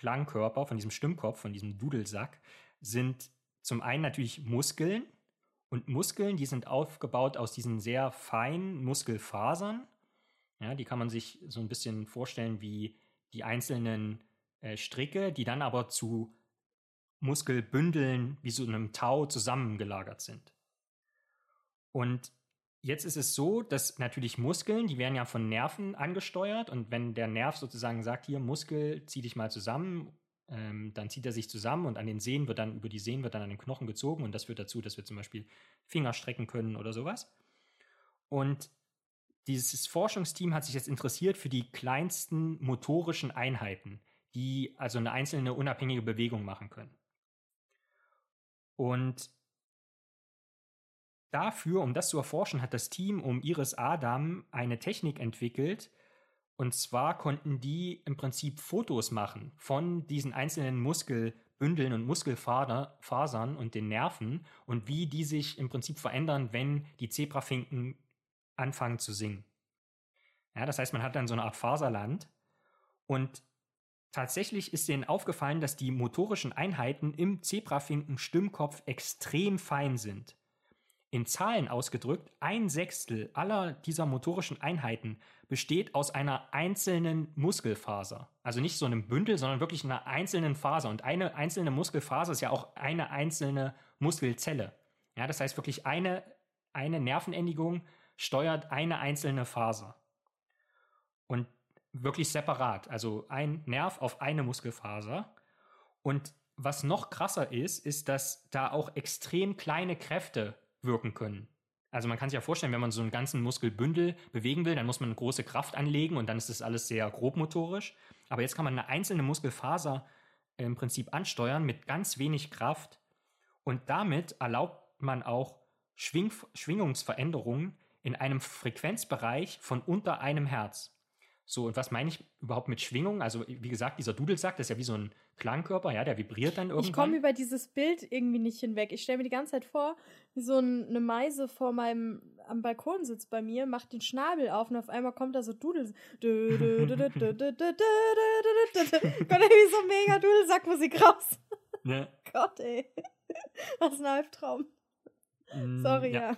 Klangkörper, von diesem Stimmkopf, von diesem Dudelsack, sind zum einen natürlich Muskeln. Und Muskeln, die sind aufgebaut aus diesen sehr feinen Muskelfasern. Ja, die kann man sich so ein bisschen vorstellen wie die einzelnen äh, Stricke, die dann aber zu Muskelbündeln wie so einem Tau zusammengelagert sind. Und Jetzt ist es so, dass natürlich Muskeln, die werden ja von Nerven angesteuert und wenn der Nerv sozusagen sagt, hier Muskel, zieh dich mal zusammen, ähm, dann zieht er sich zusammen und an den Sehnen wird dann, über die Sehnen wird dann an den Knochen gezogen und das führt dazu, dass wir zum Beispiel Finger strecken können oder sowas. Und dieses Forschungsteam hat sich jetzt interessiert für die kleinsten motorischen Einheiten, die also eine einzelne unabhängige Bewegung machen können. Und Dafür, um das zu erforschen, hat das Team um Iris Adam eine Technik entwickelt. Und zwar konnten die im Prinzip Fotos machen von diesen einzelnen Muskelbündeln und Muskelfasern und den Nerven und wie die sich im Prinzip verändern, wenn die Zebrafinken anfangen zu singen. Ja, das heißt, man hat dann so eine Art Faserland und tatsächlich ist denen aufgefallen, dass die motorischen Einheiten im Zebrafinken Stimmkopf extrem fein sind. In Zahlen ausgedrückt, ein Sechstel aller dieser motorischen Einheiten besteht aus einer einzelnen Muskelfaser. Also nicht so einem Bündel, sondern wirklich einer einzelnen Faser. Und eine einzelne Muskelfaser ist ja auch eine einzelne Muskelzelle. Ja, das heißt wirklich eine, eine Nervenendigung steuert eine einzelne Faser. Und wirklich separat. Also ein Nerv auf eine Muskelfaser. Und was noch krasser ist, ist, dass da auch extrem kleine Kräfte wirken können. Also man kann sich ja vorstellen, wenn man so einen ganzen Muskelbündel bewegen will, dann muss man eine große Kraft anlegen und dann ist das alles sehr grobmotorisch. Aber jetzt kann man eine einzelne Muskelfaser im Prinzip ansteuern mit ganz wenig Kraft und damit erlaubt man auch Schwing Schwingungsveränderungen in einem Frequenzbereich von unter einem Hertz. So, und was meine ich überhaupt mit Schwingung? Also, wie gesagt, dieser Dudelsack, das ist ja wie so ein Klangkörper, ja, der vibriert dann irgendwann. Ich komme über dieses Bild irgendwie nicht hinweg. Ich stelle mir die ganze Zeit vor, wie so eine Meise vor meinem, am Balkon sitzt bei mir, macht den Schnabel auf und auf einmal kommt da so Dudel. Kommt irgendwie so mega Dudelsackmusik raus. Ja. Gott, ey. Was ein Albtraum. Sorry, ja.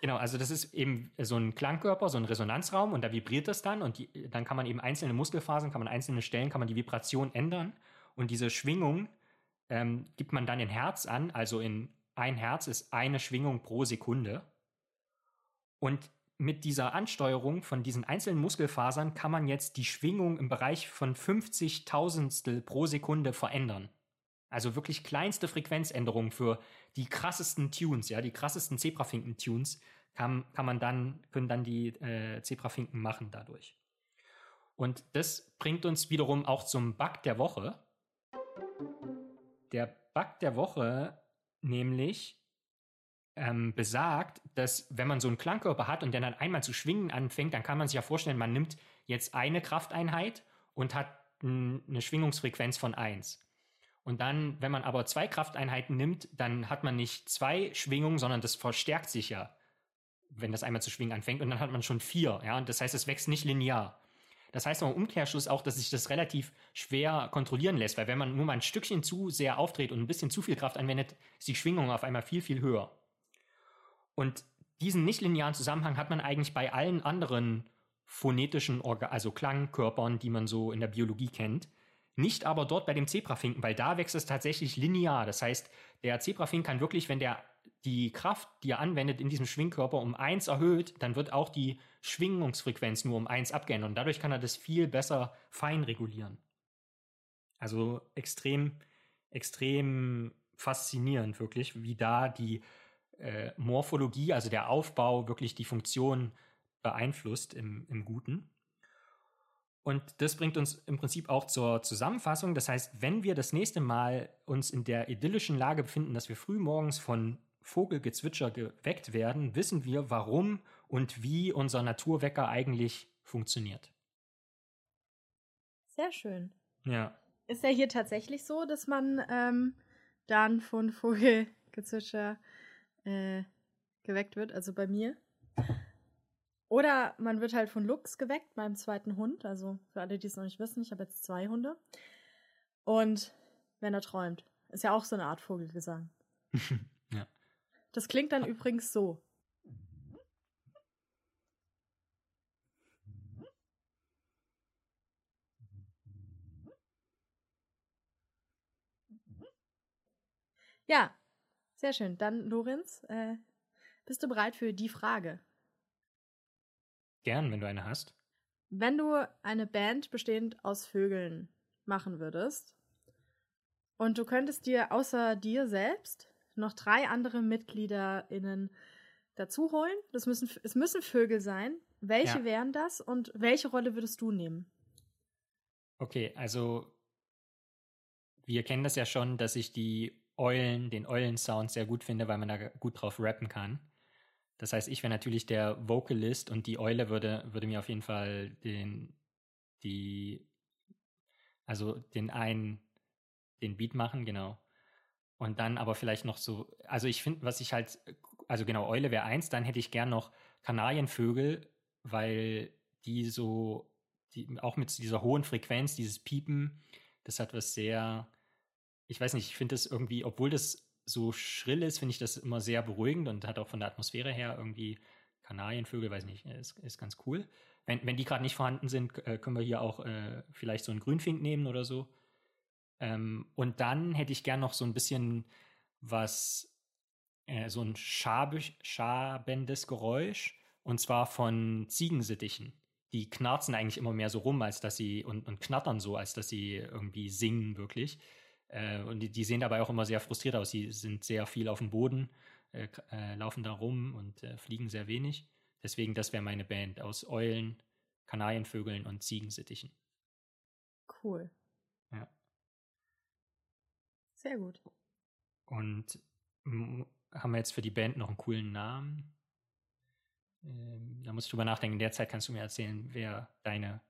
Genau, also das ist eben so ein Klangkörper, so ein Resonanzraum und da vibriert das dann und die, dann kann man eben einzelne Muskelfasern, kann man einzelne Stellen, kann man die Vibration ändern und diese Schwingung ähm, gibt man dann in Herz an, also in ein Herz ist eine Schwingung pro Sekunde und mit dieser Ansteuerung von diesen einzelnen Muskelfasern kann man jetzt die Schwingung im Bereich von 50 Tausendstel pro Sekunde verändern. Also wirklich kleinste Frequenzänderungen für die krassesten Tunes, ja, die krassesten Zebrafinken-Tunes kann, kann man dann, können dann die äh, Zebrafinken machen dadurch. Und das bringt uns wiederum auch zum Bug der Woche. Der Bug der Woche nämlich ähm, besagt, dass wenn man so einen Klangkörper hat und der dann einmal zu schwingen anfängt, dann kann man sich ja vorstellen, man nimmt jetzt eine Krafteinheit und hat eine Schwingungsfrequenz von 1. Und dann, wenn man aber zwei Krafteinheiten nimmt, dann hat man nicht zwei Schwingungen, sondern das verstärkt sich ja, wenn das einmal zu schwingen anfängt. Und dann hat man schon vier. Ja? Und das heißt, es wächst nicht linear. Das heißt aber im Umkehrschluss auch, dass sich das relativ schwer kontrollieren lässt, weil wenn man nur mal ein Stückchen zu sehr aufdreht und ein bisschen zu viel Kraft anwendet, ist die Schwingung auf einmal viel, viel höher. Und diesen nichtlinearen Zusammenhang hat man eigentlich bei allen anderen phonetischen, Orga also Klangkörpern, die man so in der Biologie kennt. Nicht aber dort bei dem Zebrafinken, weil da wächst es tatsächlich linear. Das heißt, der Zebrafink kann wirklich, wenn der die Kraft, die er anwendet in diesem Schwingkörper um eins erhöht, dann wird auch die Schwingungsfrequenz nur um eins abgeändert. Und dadurch kann er das viel besser fein regulieren. Also extrem, extrem faszinierend wirklich, wie da die äh, Morphologie, also der Aufbau, wirklich die Funktion beeinflusst im, im Guten. Und das bringt uns im Prinzip auch zur Zusammenfassung. Das heißt, wenn wir das nächste Mal uns in der idyllischen Lage befinden, dass wir frühmorgens von Vogelgezwitscher geweckt werden, wissen wir, warum und wie unser Naturwecker eigentlich funktioniert. Sehr schön. Ja. Ist ja hier tatsächlich so, dass man ähm, dann von Vogelgezwitscher äh, geweckt wird, also bei mir. Oder man wird halt von Lux geweckt, meinem zweiten Hund. Also für alle, die es noch nicht wissen, ich habe jetzt zwei Hunde. Und wenn er träumt. Ist ja auch so eine Art Vogelgesang. ja. Das klingt dann übrigens so. Ja, sehr schön. Dann, Lorenz, äh, bist du bereit für die Frage? Gern, wenn du eine hast. Wenn du eine Band bestehend aus Vögeln machen würdest und du könntest dir außer dir selbst noch drei andere MitgliederInnen dazu holen, das müssen, es müssen Vögel sein. Welche ja. wären das und welche Rolle würdest du nehmen? Okay, also wir kennen das ja schon, dass ich die Eulen, den Eulen-Sound sehr gut finde, weil man da gut drauf rappen kann. Das heißt, ich wäre natürlich der Vocalist und die Eule würde, würde mir auf jeden Fall den, die, also den einen, den Beat machen, genau. Und dann aber vielleicht noch so, also ich finde, was ich halt, also genau, Eule wäre eins, dann hätte ich gern noch Kanarienvögel, weil die so, die, auch mit dieser hohen Frequenz, dieses Piepen, das hat was sehr, ich weiß nicht, ich finde das irgendwie, obwohl das so schrill ist, finde ich das immer sehr beruhigend und hat auch von der Atmosphäre her irgendwie Kanarienvögel, weiß nicht, ist, ist ganz cool. Wenn, wenn die gerade nicht vorhanden sind, äh, können wir hier auch äh, vielleicht so einen Grünfink nehmen oder so. Ähm, und dann hätte ich gern noch so ein bisschen was, äh, so ein schabig, schabendes Geräusch und zwar von Ziegensittichen. Die knarzen eigentlich immer mehr so rum, als dass sie und, und knattern so, als dass sie irgendwie singen wirklich. Äh, und die, die, sehen dabei auch immer sehr frustriert aus. Die sind sehr viel auf dem Boden, äh, äh, laufen da rum und äh, fliegen sehr wenig. Deswegen, das wäre meine Band aus Eulen, Kanarienvögeln und Ziegensittichen. Cool. Ja. Sehr gut. Und haben wir jetzt für die Band noch einen coolen Namen? Ähm, da muss ich drüber nachdenken. In der Zeit kannst du mir erzählen, wer deine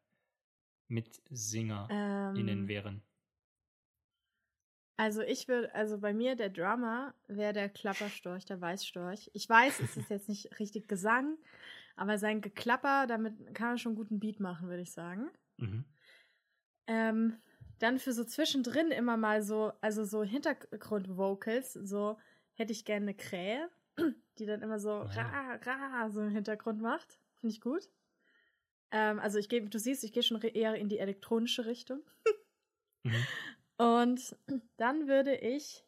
MitsинgerInnen ähm, wären. Also ich würde, also bei mir der Drummer wäre der Klapperstorch, der Weißstorch. Ich weiß, es ist jetzt nicht richtig Gesang, aber sein Geklapper, damit kann man schon guten Beat machen, würde ich sagen. Mhm. Ähm, dann für so zwischendrin immer mal so, also so Hintergrundvocals, so hätte ich gerne eine Krähe. die dann immer so ra, ra, so im Hintergrund macht. Finde ich gut. Ähm, also ich gehe, du siehst, ich gehe schon eher in die elektronische Richtung. Mhm. Und dann würde ich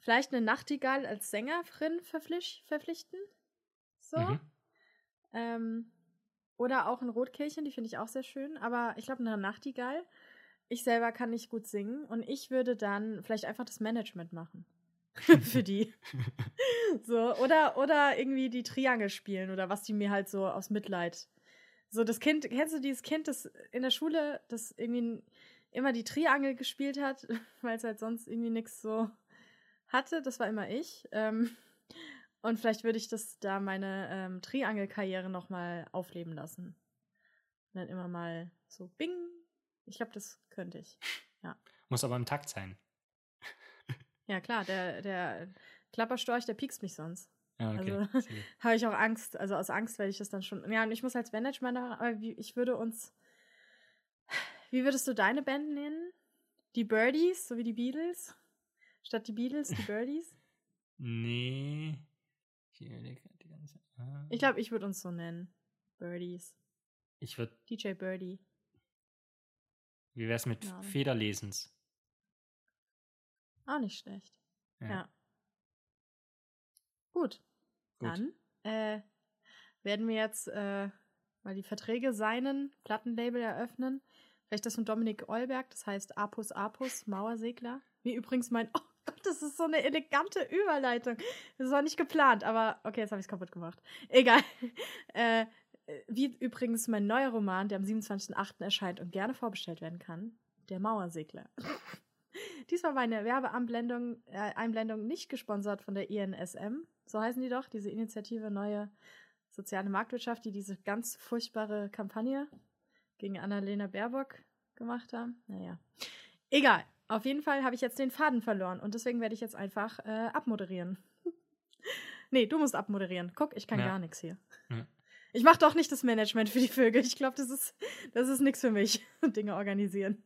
vielleicht eine Nachtigall als Sängerin verpflicht, verpflichten. So. Mhm. Ähm, oder auch ein Rotkehlchen, die finde ich auch sehr schön. Aber ich glaube, eine Nachtigall. Ich selber kann nicht gut singen und ich würde dann vielleicht einfach das Management machen. Für die. so, oder, oder irgendwie die Triangel spielen oder was die mir halt so aus Mitleid. So, das Kind, kennst du dieses Kind, das in der Schule, das irgendwie immer die Triangel gespielt hat, weil es halt sonst irgendwie nichts so hatte? Das war immer ich. Ähm, und vielleicht würde ich das da meine ähm, Triangel-Karriere nochmal aufleben lassen. Und dann immer mal so bing. Ich glaube, das könnte ich. Muss aber im Takt sein. Ja, klar, der, der Klapperstorch, der piekst mich sonst. Ja, okay. Also-. Habe ich auch Angst. Also aus Angst werde ich das dann schon. Ja, und ich muss als Management, machen, aber ich würde uns. Wie würdest du deine Band nennen? Die Birdies, so wie die Beatles? Statt die Beatles, die Birdies? Nee. Ich. Ah. Glaube, ich würde uns so nennen. Birdies. Ich würde. DJ Birdie. Wie wär's mit Ja. Federlesens? Auch nicht schlecht. Ja. Ja. Gut. Gut. Dann äh, werden wir jetzt äh, mal die Verträge seinen Plattenlabel eröffnen. Vielleicht das von Dominik Eulberg, das heißt Apus Apus, Mauersegler. Wie übrigens mein, oh Gott, das ist so eine elegante Überleitung. Das war nicht geplant, aber okay, jetzt habe ich es kaputt gemacht. Egal. Äh, wie übrigens mein neuer Roman, der am 27.08. erscheint und gerne vorbestellt werden kann, Der Mauersegler. Diesmal meine Werbeeinblendung äh, Einblendung nicht gesponsert von der INSM, so heißen die doch, diese Initiative Neue Soziale Marktwirtschaft, die diese ganz furchtbare Kampagne gegen Annalena Baerbock gemacht haben. Naja, egal. Auf jeden Fall habe ich jetzt den Faden verloren und deswegen werde ich jetzt einfach äh, abmoderieren. nee, du musst abmoderieren. Guck, ich kann Ja. gar nichts hier. Ja. Ich mache doch nicht das Management für die Vögel. Ich glaube, das ist, das ist nichts für mich. Dinge organisieren.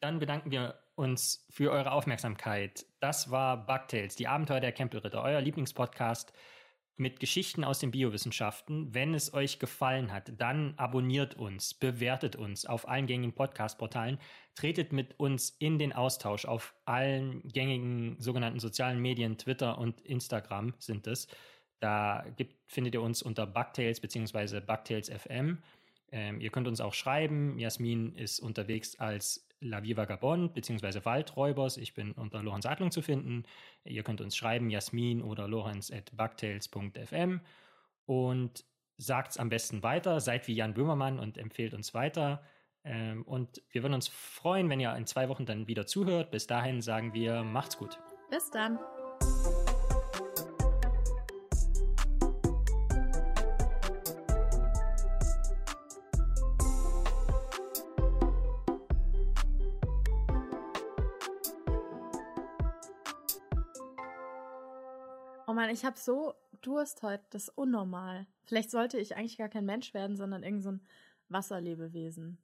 Dann bedanken wir uns für eure Aufmerksamkeit. Das war Bugtails, die Abenteuer der Campbellritter, euer Lieblingspodcast mit Geschichten aus den Biowissenschaften. Wenn es euch gefallen hat, dann abonniert uns, bewertet uns auf allen gängigen Podcast-Portalen, tretet mit uns in den Austausch auf allen gängigen sogenannten sozialen Medien, Twitter und Instagram sind es. Da gibt, findet ihr uns unter Bugtails bzw. Bugtails FM. Ähm, ihr könnt uns auch schreiben. Jasmin ist unterwegs als La Vie Vagabond bzw. Waldräubers. Ich bin unter Lorenz Adlung zu finden. Ihr könnt uns schreiben, Jasmin oder lorenz at bugtails.fm und sagt es am besten weiter. Seid wie Jan Böhmermann und empfehlt uns weiter. Ähm, und wir würden uns freuen, wenn ihr in zwei Wochen dann wieder zuhört. Bis dahin sagen wir, macht's gut. Bis dann. Mann, ich habe so Durst heute. Das ist unnormal. Vielleicht sollte ich eigentlich gar kein Mensch werden, sondern irgend so ein Wasserlebewesen.